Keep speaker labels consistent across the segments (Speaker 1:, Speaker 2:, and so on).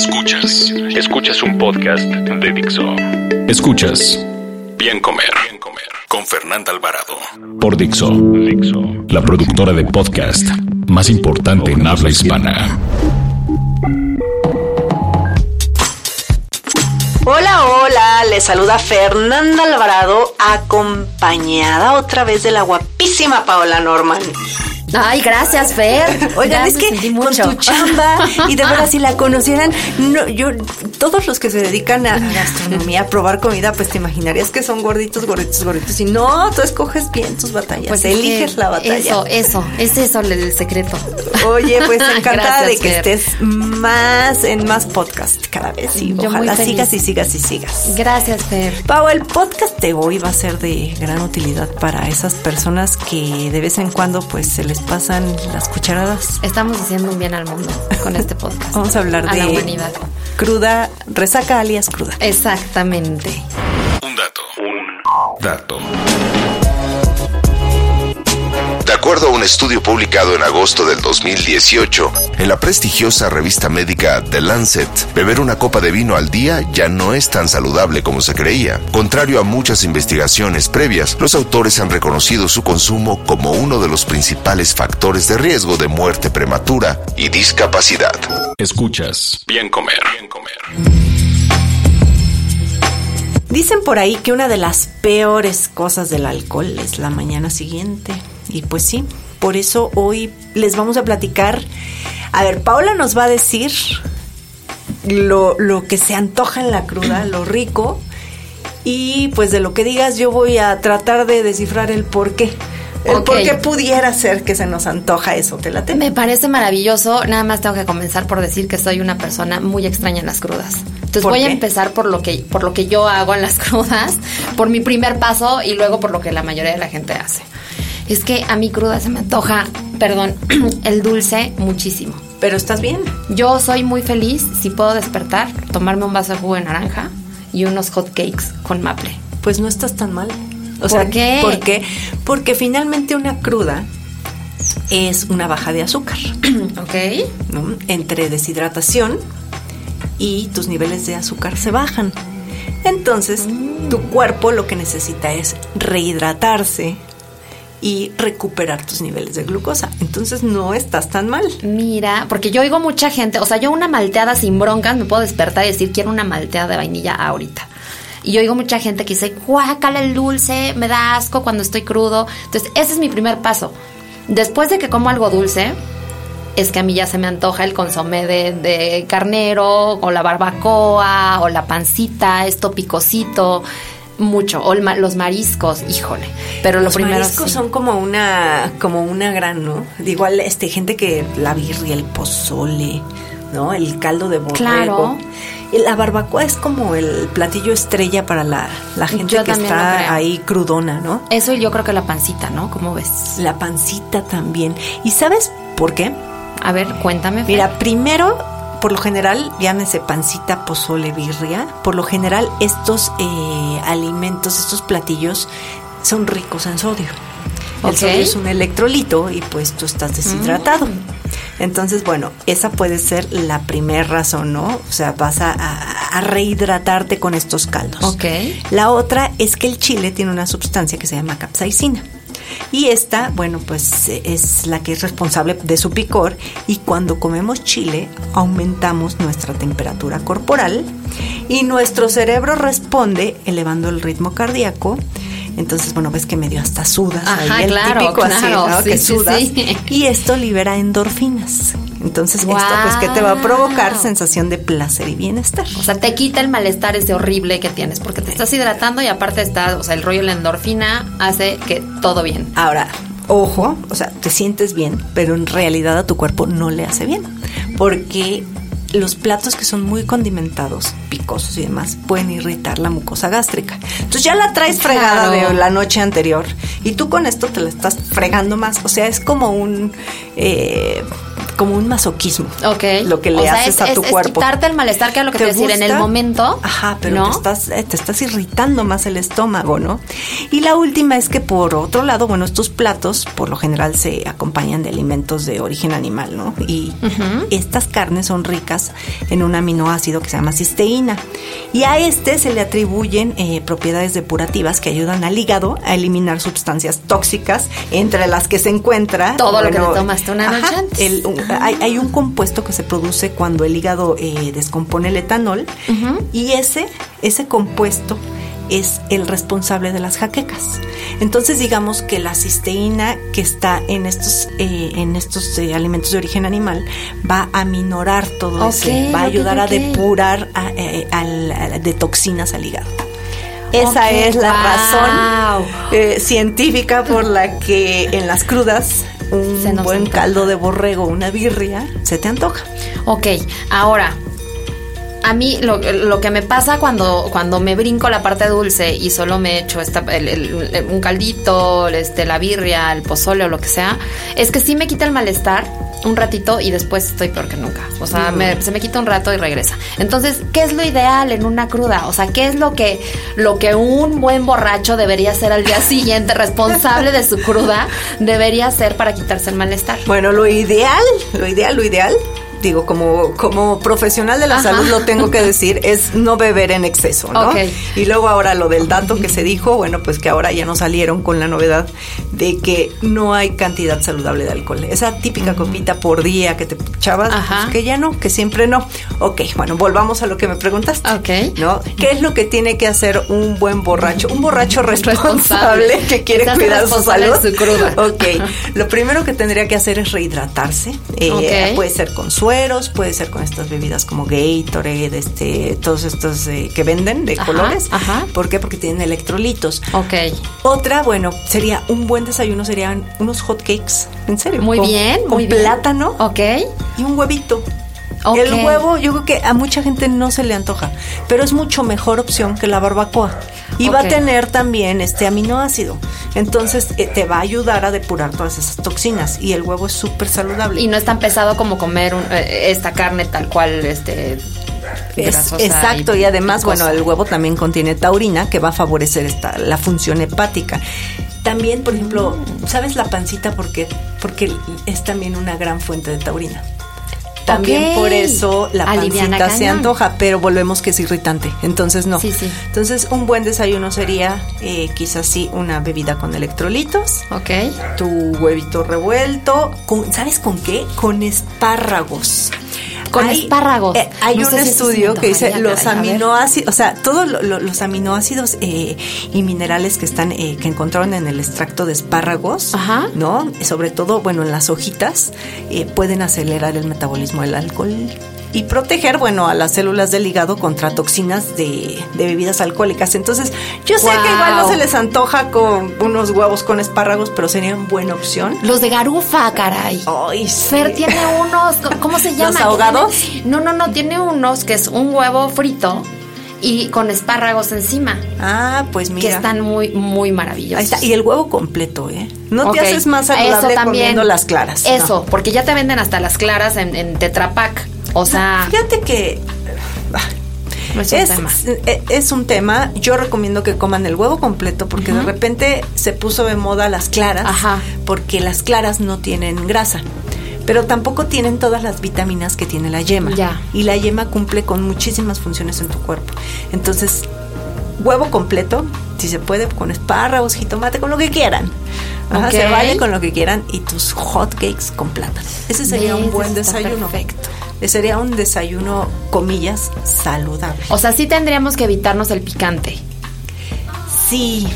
Speaker 1: Escuchas, escuchas un podcast de Dixo. Escuchas. Bien Comer, Bien Comer. Con Fernanda Alvarado. Por Dixo, Dixo, la productora de podcast más importante en habla hispana.
Speaker 2: Hola, hola, les saluda Fernanda Alvarado, acompañada otra vez de la guapísima Paola Norman.
Speaker 3: Ay, gracias, Fer.
Speaker 2: Oigan, es que con tu chamba y de verdad si la conocieran, no, yo, todos los que se dedican a gastronomía, a probar comida, pues te imaginarías que son gorditos, gorditos, gorditos. Y no, tú escoges bien tus batallas, pues eliges la batalla.
Speaker 3: Eso, eso, es eso el secreto.
Speaker 2: Oye, pues encantada de que estés más en más podcast cada vez y ojalá sigas y sigas y sigas.
Speaker 3: Gracias, Fer.
Speaker 2: Pau, el podcast de hoy va a ser de gran utilidad para esas personas que de vez en cuando pues se les pasan las cucharadas.
Speaker 3: Estamos haciendo un bien al mundo con este podcast.
Speaker 2: Vamos a hablar
Speaker 3: a
Speaker 2: de
Speaker 3: la humanidad.
Speaker 2: cruda, resaca alias cruda.
Speaker 3: Exactamente.
Speaker 1: Un dato, un dato. Acuerdo a un estudio publicado en agosto del 2018 en la prestigiosa revista médica The Lancet, beber una copa de vino al día ya no es tan saludable como se creía. Contrario a muchas investigaciones previas, los autores han reconocido su consumo como uno de los principales factores de riesgo de muerte prematura y discapacidad. Escuchas Bien Comer. Bien Comer.
Speaker 2: Dicen por ahí que una de las peores cosas del alcohol es la mañana siguiente. Y pues sí, por eso hoy les vamos a platicar. A ver, Paula nos va a decir lo, lo que se antoja en la cruda, lo rico. Y pues de lo que digas yo voy a tratar de descifrar el por qué. El por qué pudiera ser que se nos antoja eso, te la
Speaker 3: Me parece maravilloso. Nada más tengo que comenzar por decir que soy una persona muy extraña en las crudas. Entonces
Speaker 2: ¿Por
Speaker 3: voy a empezar por lo que por lo que yo hago en las crudas, por mi primer paso y luego por lo que la mayoría de la gente hace. Es que a mi cruda se me antoja, perdón, el dulce muchísimo.
Speaker 2: Pero estás bien.
Speaker 3: Yo soy muy feliz si puedo despertar, tomarme un vaso de jugo de naranja y unos hot cakes con maple.
Speaker 2: Pues no estás tan mal. O
Speaker 3: ¿Por
Speaker 2: sea,
Speaker 3: qué?
Speaker 2: ¿Por qué? Porque finalmente una cruda es una baja de azúcar.
Speaker 3: ¿Ok?
Speaker 2: ¿no? Entre deshidratación y tus niveles de azúcar se bajan. Entonces, tu cuerpo lo que necesita es rehidratarse y recuperar tus niveles de glucosa. Entonces, no estás tan mal.
Speaker 3: Mira, porque yo oigo mucha gente, o sea, yo una malteada sin broncas me puedo despertar y decir quiero una malteada de vainilla ahorita. Y yo oigo mucha gente que dice, guácala el dulce, me da asco cuando estoy crudo. Entonces, ese es mi primer paso. Después de que como algo dulce, es que a mí ya se me antoja el consomé de, carnero, o la barbacoa, o la pancita, esto picosito, mucho. O los mariscos, híjole. Pero lo
Speaker 2: Los
Speaker 3: primero
Speaker 2: mariscos
Speaker 3: sí.
Speaker 2: son como una, como una gran, ¿no? Igual, este, gente que la birria, el pozole, ¿no? El caldo de borrego.
Speaker 3: Claro.
Speaker 2: Y La barbacoa es como el platillo estrella para la, la gente
Speaker 3: Yo
Speaker 2: que
Speaker 3: lo
Speaker 2: está ahí crudona, ¿no?
Speaker 3: Eso y yo creo que la pancita, ¿no? ¿Cómo ves?
Speaker 2: La pancita también. ¿Y sabes por qué?
Speaker 3: A ver, cuéntame. Fer.
Speaker 2: Mira, primero, por lo general, llámese pancita, pozole, birria, por lo general estos eh, alimentos, estos platillos son ricos en sodio. El sodio es un electrolito y pues tú estás deshidratado. Entonces, bueno, esa puede ser la primera razón, ¿no? O sea, vas a, a- a rehidratarte con estos caldos.
Speaker 3: Ok.
Speaker 2: La otra es que el chile tiene una sustancia que se llama capsaicina. Y esta, bueno, pues eh, es la que es responsable de su picor y cuando comemos chile aumentamos nuestra temperatura corporal y nuestro cerebro responde elevando el ritmo cardíaco. Entonces, bueno, ves que medio hasta sudas.
Speaker 3: Ajá,
Speaker 2: ahí el
Speaker 3: claro,
Speaker 2: típico así,
Speaker 3: claro,
Speaker 2: ¿no?
Speaker 3: sí,
Speaker 2: que
Speaker 3: sí,
Speaker 2: sudas.
Speaker 3: sí.
Speaker 2: Y esto libera endorfinas. Entonces, esto pues que te va a provocar sensación de placer y bienestar.
Speaker 3: O sea, te quita el malestar ese horrible que tienes, porque te estás hidratando y aparte está, o sea, el rollo de la endorfina hace que todo bien.
Speaker 2: Ahora, ojo, o sea, te sientes bien, pero en realidad a tu cuerpo no le hace bien. Porque los platos que son muy condimentados, picosos y demás, pueden irritar la mucosa gástrica. Entonces ya la traes fregada
Speaker 3: Claro.
Speaker 2: de la noche anterior y tú con esto te la estás fregando más. O sea, es como un... eh, como un masoquismo.
Speaker 3: Ok.
Speaker 2: Lo que le
Speaker 3: O sea,
Speaker 2: haces
Speaker 3: es-
Speaker 2: a tu
Speaker 3: es- es
Speaker 2: cuerpo.
Speaker 3: quitarte el malestar, que es lo que te, decir, en el momento.
Speaker 2: Ajá, pero
Speaker 3: ¿no?
Speaker 2: te, estás, eh, te estás irritando más el estómago, ¿no? Y la última es que por otro lado, bueno, estos platos por lo general se acompañan de alimentos de origen animal, ¿no? Y estas carnes son ricas en un aminoácido que se llama cisteína. Y a este se le atribuyen eh, propiedades depurativas que ayudan al hígado a eliminar sustancias tóxicas, entre las que se encuentra...
Speaker 3: Todo lo que te tomaste una noche antes.
Speaker 2: el- un- hay, hay un compuesto que se produce cuando el hígado eh, descompone el etanol y ese, ese compuesto es el responsable de las jaquecas. Entonces digamos que la cisteína que está en estos, eh, en estos eh, alimentos de origen animal va a minorar todo eso, va a ayudar a depurar a- eh, al- a- de toxinas al hígado. Esa es la
Speaker 3: wow.
Speaker 2: razón científica por la que en las crudas un buen
Speaker 3: antoja.
Speaker 2: caldo de borrego, una birria, se te antoja.
Speaker 3: Ok, ahora, a mí lo, lo que me pasa cuando, cuando me brinco la parte dulce y solo me echo esta, el- el- el- un caldito, este, la birria, el pozole o lo que sea, es que sí me quita el malestar un ratito y después estoy peor que nunca. O sea, me- se me quita un rato y regresa. Entonces, ¿qué es lo ideal en una cruda? O sea, ¿qué es lo que, lo que un buen borracho debería hacer al día siguiente, responsable de su cruda, debería hacer para quitarse el malestar?
Speaker 2: Bueno, lo ideal, lo ideal, lo ideal, digo, como, como profesional de la
Speaker 3: Ajá.
Speaker 2: salud lo tengo que decir, es no beber en exceso, ¿no?
Speaker 3: Ok.
Speaker 2: Y luego ahora lo del dato que se dijo, bueno, pues que ahora ya nos salieron con la novedad de que no hay cantidad saludable de alcohol. Esa típica copita por día que te echabas, pues que ya no, que siempre no. Ok, bueno, volvamos a lo que me preguntaste.
Speaker 3: Ok.
Speaker 2: ¿No? ¿Qué es lo que tiene que hacer un buen borracho? Un borracho responsable,
Speaker 3: Responsable.
Speaker 2: que quiere
Speaker 3: hace
Speaker 2: cuidar su salud.
Speaker 3: su cruda.
Speaker 2: Ok, lo primero que tendría que hacer es rehidratarse. Eh,
Speaker 3: Ok.
Speaker 2: Puede ser con puede ser con estas bebidas como Gatorade, este, todos estos eh, que venden de
Speaker 3: Ajá,
Speaker 2: colores.
Speaker 3: ajá.
Speaker 2: ¿Por qué? Porque tienen electrolitos.
Speaker 3: Ok.
Speaker 2: Otra, bueno, sería un buen desayuno, serían unos hot cakes, en serio.
Speaker 3: Muy
Speaker 2: con-
Speaker 3: bien,
Speaker 2: con
Speaker 3: muy bien.
Speaker 2: plátano
Speaker 3: Ok.
Speaker 2: y un huevito. El huevo, yo creo que a mucha gente no se le antoja, pero es mucho mejor opción que la barbacoa. Y va a tener también este aminoácido. Entonces eh, te va a ayudar a depurar todas esas toxinas. Y el huevo es súper saludable.
Speaker 3: Y no es tan pesado como comer un- eh, esta carne tal cual, este.
Speaker 2: Es- exacto, y, además, bueno, el huevo también contiene taurina que va a favorecer esta, la función hepática. También, por ejemplo, ¿sabes la pancita por qué? Porque es también una gran fuente de taurina. También por eso la
Speaker 3: Aliviana
Speaker 2: pancita se antoja, pero volvemos que es irritante. Entonces no.
Speaker 3: Sí, sí.
Speaker 2: Entonces un buen desayuno sería eh, quizás sí una bebida con electrolitos,
Speaker 3: Ok.
Speaker 2: tu huevito revuelto, con, ¿sabes con qué? Con espárragos.
Speaker 3: Con espárragos.
Speaker 2: eh, hay
Speaker 3: No
Speaker 2: un estudio que dice
Speaker 3: antojaría,
Speaker 2: los
Speaker 3: caray,
Speaker 2: aminoácidos, o sea, todos lo- lo- los aminoácidos eh, y minerales que están eh, que encontraron en el extracto de espárragos,
Speaker 3: Ajá.
Speaker 2: ¿no? Sobre todo, bueno, en las hojitas eh, pueden acelerar el metabolismo del alcohol y proteger, bueno, a las células del hígado contra toxinas de, de bebidas alcohólicas. Entonces, yo sé que igual no se les antoja con unos huevos con espárragos, pero serían buena opción.
Speaker 3: Los de garufa, caray.
Speaker 2: Ay, sí.
Speaker 3: Fer tiene unos, ¿cómo se llama?
Speaker 2: ¿Los ahogados?
Speaker 3: No, no, no, tiene unos que es un huevo frito y con espárragos encima,
Speaker 2: Ah, pues mira.
Speaker 3: que están muy, muy maravillosos.
Speaker 2: Ahí está. Y el huevo completo, ¿eh? No te haces más
Speaker 3: Eso
Speaker 2: saludable
Speaker 3: también.
Speaker 2: comiendo las claras. no.
Speaker 3: Eso, porque ya te venden hasta las claras en, en Tetra Pak. O sea,
Speaker 2: Fíjate que
Speaker 3: es un tema.
Speaker 2: eh, es un tema. Yo recomiendo que coman el huevo completo porque de repente se puso de moda las claras.
Speaker 3: Ajá.
Speaker 2: Porque las claras no tienen grasa. Pero tampoco tienen todas las vitaminas que tiene la yema.
Speaker 3: Ya.
Speaker 2: Y la yema cumple con muchísimas funciones en tu cuerpo. Entonces, huevo completo, si se puede, con espárragos, jitomate, con lo que quieran. Ajá. Se vale con lo que quieran y tus hot cakes con plátano. Ese sería un
Speaker 3: ¿Ves?
Speaker 2: buen desayuno.
Speaker 3: perfecto.
Speaker 2: Sería un desayuno, comillas, saludable.
Speaker 3: O sea, sí tendríamos que evitarnos el picante.
Speaker 2: Sí,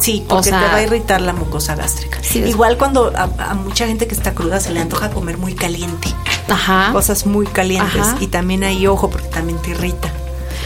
Speaker 2: sí, porque
Speaker 3: sea-
Speaker 2: te va a irritar la mucosa gástrica.
Speaker 3: Sí,
Speaker 2: Igual cuando a, a mucha gente que está cruda se le antoja comer muy caliente,
Speaker 3: Ajá.
Speaker 2: cosas muy calientes.
Speaker 3: Ajá.
Speaker 2: Y también hay ojo porque también te irrita.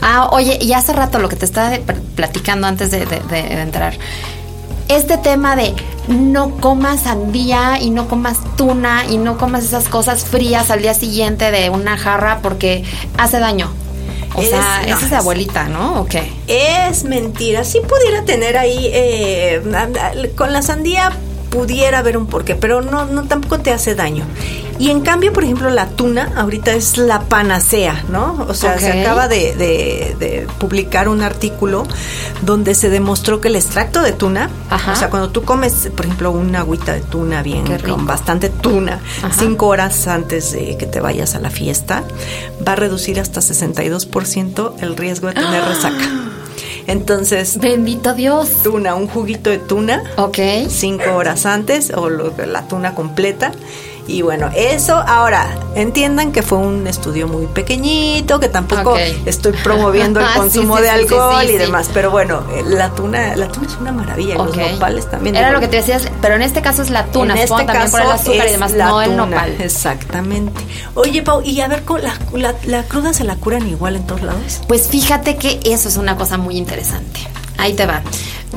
Speaker 3: Ah, oye, y hace rato lo que te estaba platicando antes de, de- de entrar. Este tema de no comas sandía y no comas tuna y no comas esas cosas frías al día siguiente de una jarra porque hace daño. O
Speaker 2: Es-
Speaker 3: sea,
Speaker 2: no,
Speaker 3: esa es
Speaker 2: es-
Speaker 3: abuelita, ¿no? ¿O qué?
Speaker 2: Es mentira. Sí pudiera tener ahí, eh, con la sandía pudiera haber un porqué, pero no, no tampoco te hace daño. Y en cambio, por ejemplo, la tuna ahorita es la panacea, ¿no? O sea, se acaba de, de- de publicar un artículo donde se demostró que el extracto de tuna,
Speaker 3: Ajá.
Speaker 2: o sea, cuando tú comes, por ejemplo, una agüita de tuna bien, con bastante tuna,
Speaker 3: Ajá.
Speaker 2: cinco horas antes de que te vayas a la fiesta, va a reducir hasta 62% el riesgo de tener resaca. Entonces,
Speaker 3: Bendito Dios.
Speaker 2: tuna, un juguito de tuna,
Speaker 3: Ok.
Speaker 2: cinco horas antes, o lo- la tuna completa. Y bueno, eso ahora, entiendan que fue un estudio muy pequeñito, que tampoco estoy promoviendo el
Speaker 3: sí,
Speaker 2: consumo
Speaker 3: sí,
Speaker 2: de alcohol
Speaker 3: sí,
Speaker 2: y demás. Pero bueno, eh, la tuna, la tuna es una maravilla, y
Speaker 3: Ok.
Speaker 2: los nopales también.
Speaker 3: Era lo que te decías, pero en este caso es la tuna,
Speaker 2: en este
Speaker 3: también por el
Speaker 2: caso
Speaker 3: azúcar y
Speaker 2: es
Speaker 3: demás,
Speaker 2: la
Speaker 3: no el
Speaker 2: tuna,
Speaker 3: nopal.
Speaker 2: Exactamente. Oye, Pau, y a ver, con la, la, la cruda se la curan igual en todos lados?
Speaker 3: Pues fíjate que eso es una cosa muy interesante. Ahí te va.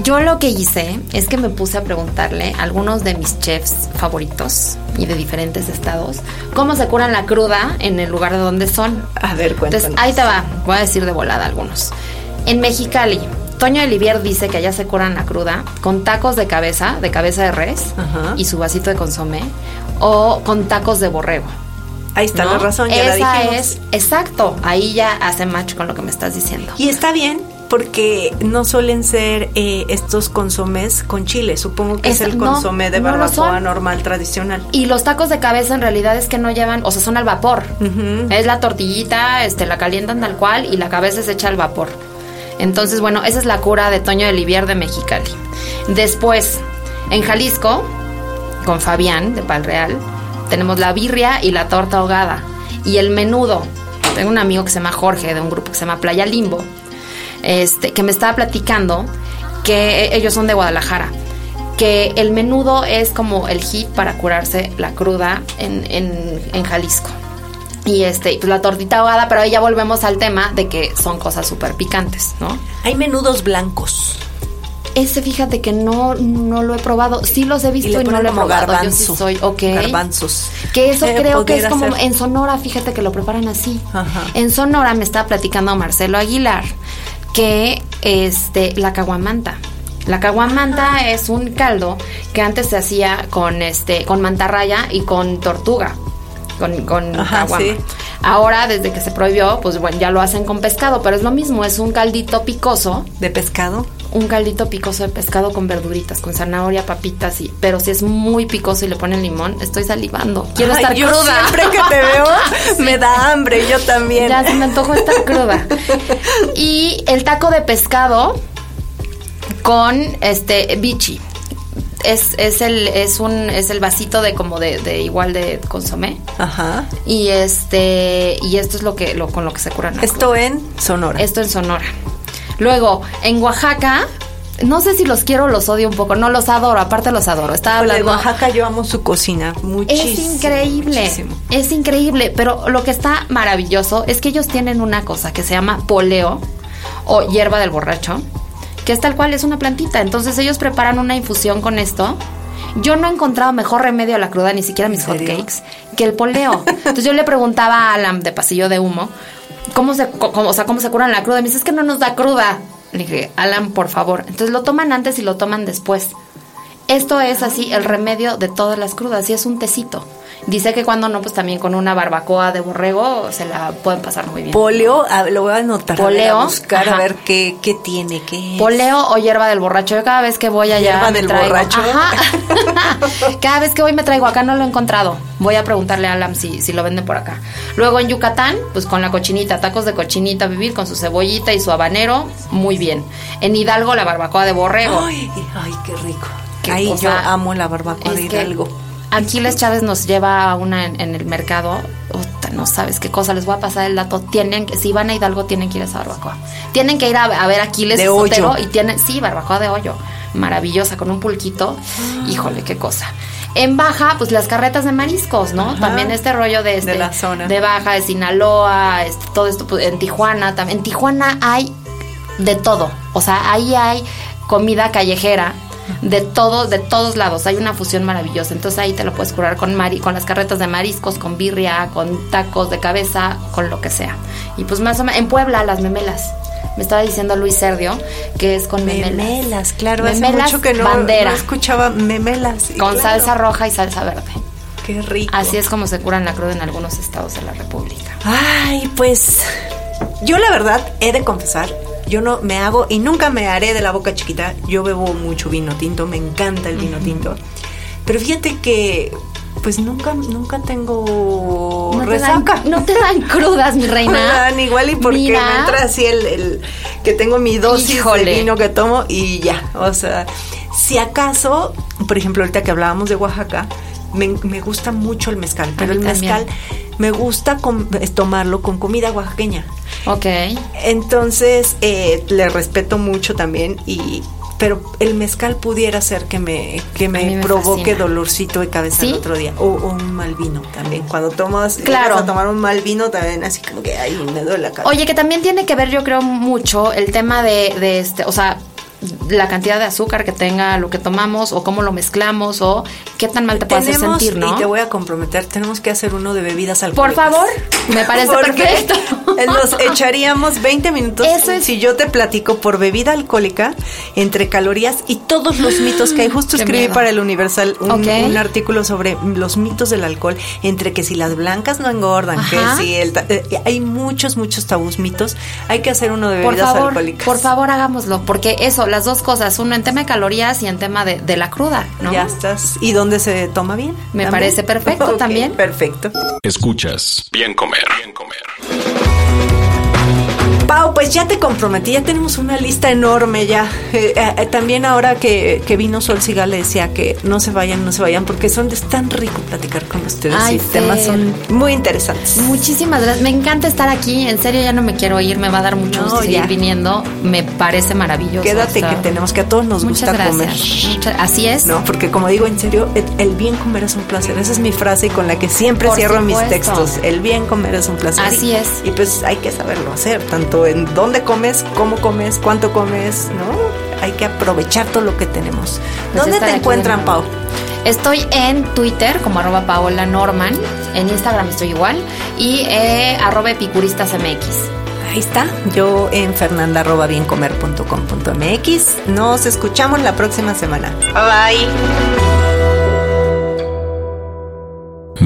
Speaker 3: Yo lo que hice es que me puse a preguntarle a algunos de mis chefs favoritos y de diferentes estados cómo se curan la cruda en el lugar de donde son.
Speaker 2: A ver, cuéntanos.
Speaker 3: Entonces, ahí te va. Voy a decir de volada algunos. En Mexicali, Toño Olivier dice que allá se curan la cruda con tacos de cabeza, de cabeza de res
Speaker 2: Ajá.
Speaker 3: y su vasito de consomé o con tacos de borrego.
Speaker 2: Ahí está
Speaker 3: ¿no?
Speaker 2: la razón, ya
Speaker 3: Esa
Speaker 2: la dijimos.
Speaker 3: es, exacto, ahí ya hace match con lo que me estás diciendo.
Speaker 2: Y está bien porque no suelen ser eh, estos consomés con chile. Supongo que es,
Speaker 3: Es-
Speaker 2: el consomé de
Speaker 3: no
Speaker 2: barbacoa normal, tradicional.
Speaker 3: Y los tacos de cabeza en realidad es que no llevan, o sea, son al vapor. Es la tortillita, este, la calientan tal cual y la cabeza se echa al vapor. Entonces, bueno, esa es la cura de Toño de Livier de Mexicali. Después, en Jalisco, con Fabián de Palreal, tenemos la birria y la torta ahogada. Y el menudo. Tengo un amigo que se llama Jorge, de un grupo que se llama Playa Limbo, este, que me estaba platicando que ellos son de Guadalajara. Que el menudo es como el hit para curarse la cruda en, en- en Jalisco. Y este, pues la tortita ahogada, pero ahí ya volvemos al tema de que son cosas súper picantes, ¿no?
Speaker 2: Hay menudos blancos.
Speaker 3: Ese fíjate que no, no lo he probado. Sí los he visto y, no lo he probado.
Speaker 2: garbanzo.
Speaker 3: Yo sí soy, ok.
Speaker 2: Garbanzos.
Speaker 3: Que eso
Speaker 2: Eh,
Speaker 3: creo que es como
Speaker 2: ser.
Speaker 3: en Sonora, fíjate que lo preparan así.
Speaker 2: Ajá.
Speaker 3: En Sonora me estaba platicando Marcelo Aguilar que este la caguamanta. La caguamanta es un caldo que antes se hacía con este con mantarraya y con tortuga. Con, con
Speaker 2: Ajá,
Speaker 3: caguama.
Speaker 2: sí.
Speaker 3: Ahora, desde que se prohibió, pues bueno, ya lo hacen con pescado, pero es lo mismo, es un caldito picoso
Speaker 2: ¿De pescado?
Speaker 3: Un caldito picoso de pescado con verduritas, con zanahoria, papitas, y, pero si es muy picoso y le ponen limón, estoy salivando. Quiero
Speaker 2: Ay,
Speaker 3: estar
Speaker 2: yo
Speaker 3: cruda.
Speaker 2: Siempre que te veo, me da hambre. Yo también.
Speaker 3: Ya se me antojó estar cruda. Y el taco de pescado con este bichi. Es, es el es un es el vasito de como de, de igual de consomé
Speaker 2: Ajá.
Speaker 3: y este y esto es lo que lo con lo que se curan
Speaker 2: Esto en Sonora.
Speaker 3: Esto en Sonora. Luego, en Oaxaca, no sé si los quiero o los odio un poco. No los adoro, aparte los adoro. Estaba
Speaker 2: Híjole,
Speaker 3: hablando.
Speaker 2: Oaxaca yo amo su cocina muchísimo.
Speaker 3: Es increíble,
Speaker 2: muchísimo.
Speaker 3: es increíble, pero lo que está maravilloso es que ellos tienen una cosa que se llama poleo o hierba del borracho, que es tal cual, es una plantita. Entonces ellos preparan una infusión con esto. Yo no he encontrado mejor remedio a la cruda, ni siquiera mis hotcakes, que el poleo. Entonces yo le preguntaba a Alan de Pasillo de Humo, ¿cómo se, cómo, o sea, cómo se curan la cruda? Y me dice, es que no nos da cruda. Le dije, Alan, por favor. Entonces lo toman antes y lo toman después. Esto es así el remedio de todas las crudas y es un tecito. Dice que cuando no, pues también con una barbacoa de borrego se la pueden pasar muy bien.
Speaker 2: Poleo, a- lo voy a anotar.
Speaker 3: Poleo,
Speaker 2: A buscar a ver qué, qué tiene, qué es.
Speaker 3: Poleo o hierba del borracho. Yo cada vez que voy allá.
Speaker 2: ¿Hierba del
Speaker 3: traigo-
Speaker 2: borracho?
Speaker 3: Ajá. cada vez que voy me traigo. Acá no lo he encontrado. Voy a preguntarle a Alam si, si lo venden por acá. Luego en Yucatán, pues con la cochinita, tacos de cochinita, vivir con su cebollita y su habanero, muy bien. En Hidalgo, la barbacoa de borrego.
Speaker 2: Ay, ay, qué rico. Ahí yo amo la barbacoa de Hidalgo.
Speaker 3: Aquiles Chávez nos lleva a una en, en el mercado. No sabes qué cosa. Les voy a pasar el dato. Tienen que, si van a Hidalgo, tienen que ir a esa barbacoa. Tienen que ir a, a ver Aquiles
Speaker 2: De
Speaker 3: Sotero
Speaker 2: hoyo.
Speaker 3: y tienen, sí, barbacoa de hoyo. Maravillosa, con un pulquito.
Speaker 2: Ah.
Speaker 3: Híjole, qué cosa. En Baja, pues las carretas de mariscos, ¿no?
Speaker 2: Ajá.
Speaker 3: También este rollo de este,
Speaker 2: De la zona.
Speaker 3: de Baja, de Sinaloa, este, todo esto, pues, en Tijuana también. En Tijuana hay de todo. O sea, ahí hay comida callejera de todos, de todos lados. Hay una fusión maravillosa. Entonces ahí te lo puedes curar con mari, con las carretas de mariscos, con birria, con tacos de cabeza, con lo que sea. Y pues más o menos, en Puebla, las memelas. Me estaba diciendo Luis Serdio que es con memelas.
Speaker 2: Memelas, claro.
Speaker 3: Memelas
Speaker 2: hace mucho que no,
Speaker 3: bandera.
Speaker 2: no escuchaba memelas.
Speaker 3: Con
Speaker 2: claro,
Speaker 3: salsa roja y salsa verde.
Speaker 2: Qué rico.
Speaker 3: Así es como se curan la cruda en algunos estados de la República.
Speaker 2: Ay, pues yo la verdad he de confesar, yo no me hago y nunca me haré de la boca chiquita. Yo bebo mucho vino tinto, me encanta el vino tinto. Pero fíjate que pues nunca nunca tengo
Speaker 3: No te,
Speaker 2: resaca.
Speaker 3: dan, no te dan crudas, mi
Speaker 2: Me
Speaker 3: reina.
Speaker 2: dan igual y porque
Speaker 3: Mira.
Speaker 2: me entra así el, el- que tengo mi dosis
Speaker 3: Híjole.
Speaker 2: de vino que tomo y ya. O sea, si acaso, por ejemplo, ahorita que hablábamos de Oaxaca, me, me gusta mucho el mezcal, pero el
Speaker 3: también.
Speaker 2: mezcal me gusta tomarlo con comida oaxaqueña.
Speaker 3: Ok.
Speaker 2: Entonces, eh, le respeto mucho también y pero el mezcal pudiera ser que me que me,
Speaker 3: me
Speaker 2: provoque
Speaker 3: fascina.
Speaker 2: dolorcito de cabeza
Speaker 3: ¿Sí?
Speaker 2: el otro día o, o un mal vino también cuando tomas
Speaker 3: Claro.
Speaker 2: a tomar un mal vino también así como que ay me duele la cabeza
Speaker 3: Oye, que también tiene que ver, yo creo, mucho el tema de, de este, o sea, la cantidad de azúcar que tenga lo que tomamos o cómo lo mezclamos o qué tan mal te puede hacer
Speaker 2: tenemos
Speaker 3: sentir, ¿no?
Speaker 2: y te voy a comprometer tenemos que hacer uno de bebidas alcohólicas
Speaker 3: Por favor, me parece perfecto.
Speaker 2: Nos echaríamos 20 minutos
Speaker 3: Eso es-
Speaker 2: si yo te platico por bebida alcohólica entre calorías y todos los mitos que hay. Justo
Speaker 3: Qué
Speaker 2: escribí
Speaker 3: miedo.
Speaker 2: para el Universal un, artículo sobre los mitos del alcohol, entre que si las blancas no engordan,
Speaker 3: Ajá.
Speaker 2: que si el... eh, hay muchos, muchos tabús mitos. Hay que hacer uno de
Speaker 3: Por
Speaker 2: bebidas
Speaker 3: favor,
Speaker 2: alcohólicas.
Speaker 3: por favor, hagámoslo, porque eso, las dos cosas, uno en tema de calorías y en tema de, de la cruda, ¿no?
Speaker 2: Ya estás. ¿Y dónde se toma bien?
Speaker 3: Me
Speaker 2: ¿También?
Speaker 3: parece perfecto, también.
Speaker 2: Perfecto.
Speaker 1: Escuchas Bien Comer. Bien Comer.
Speaker 2: Pau, pues ya te comprometí, ya tenemos una lista enorme ya. Eh, eh, eh, también ahora que, que vino Sol Sigal le decía que no se vayan, no se vayan, porque son es tan rico platicar con ustedes
Speaker 3: Ay,
Speaker 2: y temas son muy interesantes.
Speaker 3: Muchísimas gracias. Me encanta estar aquí. En serio, ya no me quiero ir. Me va a dar mucho
Speaker 2: No,
Speaker 3: gusto seguir
Speaker 2: ya.
Speaker 3: viniendo. Me parece maravilloso.
Speaker 2: Quédate
Speaker 3: o sea,
Speaker 2: que tenemos que a todos nos gusta
Speaker 3: gracias.
Speaker 2: comer.
Speaker 3: Muchas- así es.
Speaker 2: No, porque como digo, en serio, el, bien comer es un placer. Esa es mi frase y con la que siempre
Speaker 3: Por
Speaker 2: cierro mis textos. El bien comer es un placer.
Speaker 3: Así
Speaker 2: Y-
Speaker 3: es.
Speaker 2: Y pues hay que saberlo hacer, tanto en dónde comes, cómo comes, cuánto comes, ¿no? Hay que aprovechar todo lo que tenemos.
Speaker 3: Pues
Speaker 2: ¿Dónde te encuentran, Pau?
Speaker 3: Estoy en Twitter como arroba Paola Norman. En Instagram estoy igual. Y eh, arroba epicuristasmx.
Speaker 2: Ahí está. Yo en fernanda.biencomer.com.mx. Nos escuchamos la próxima semana. Bye bye.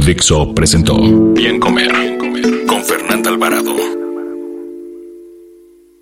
Speaker 1: Dixo presentó Bien Comer. Bien Comer. Con Fernanda Alvarado.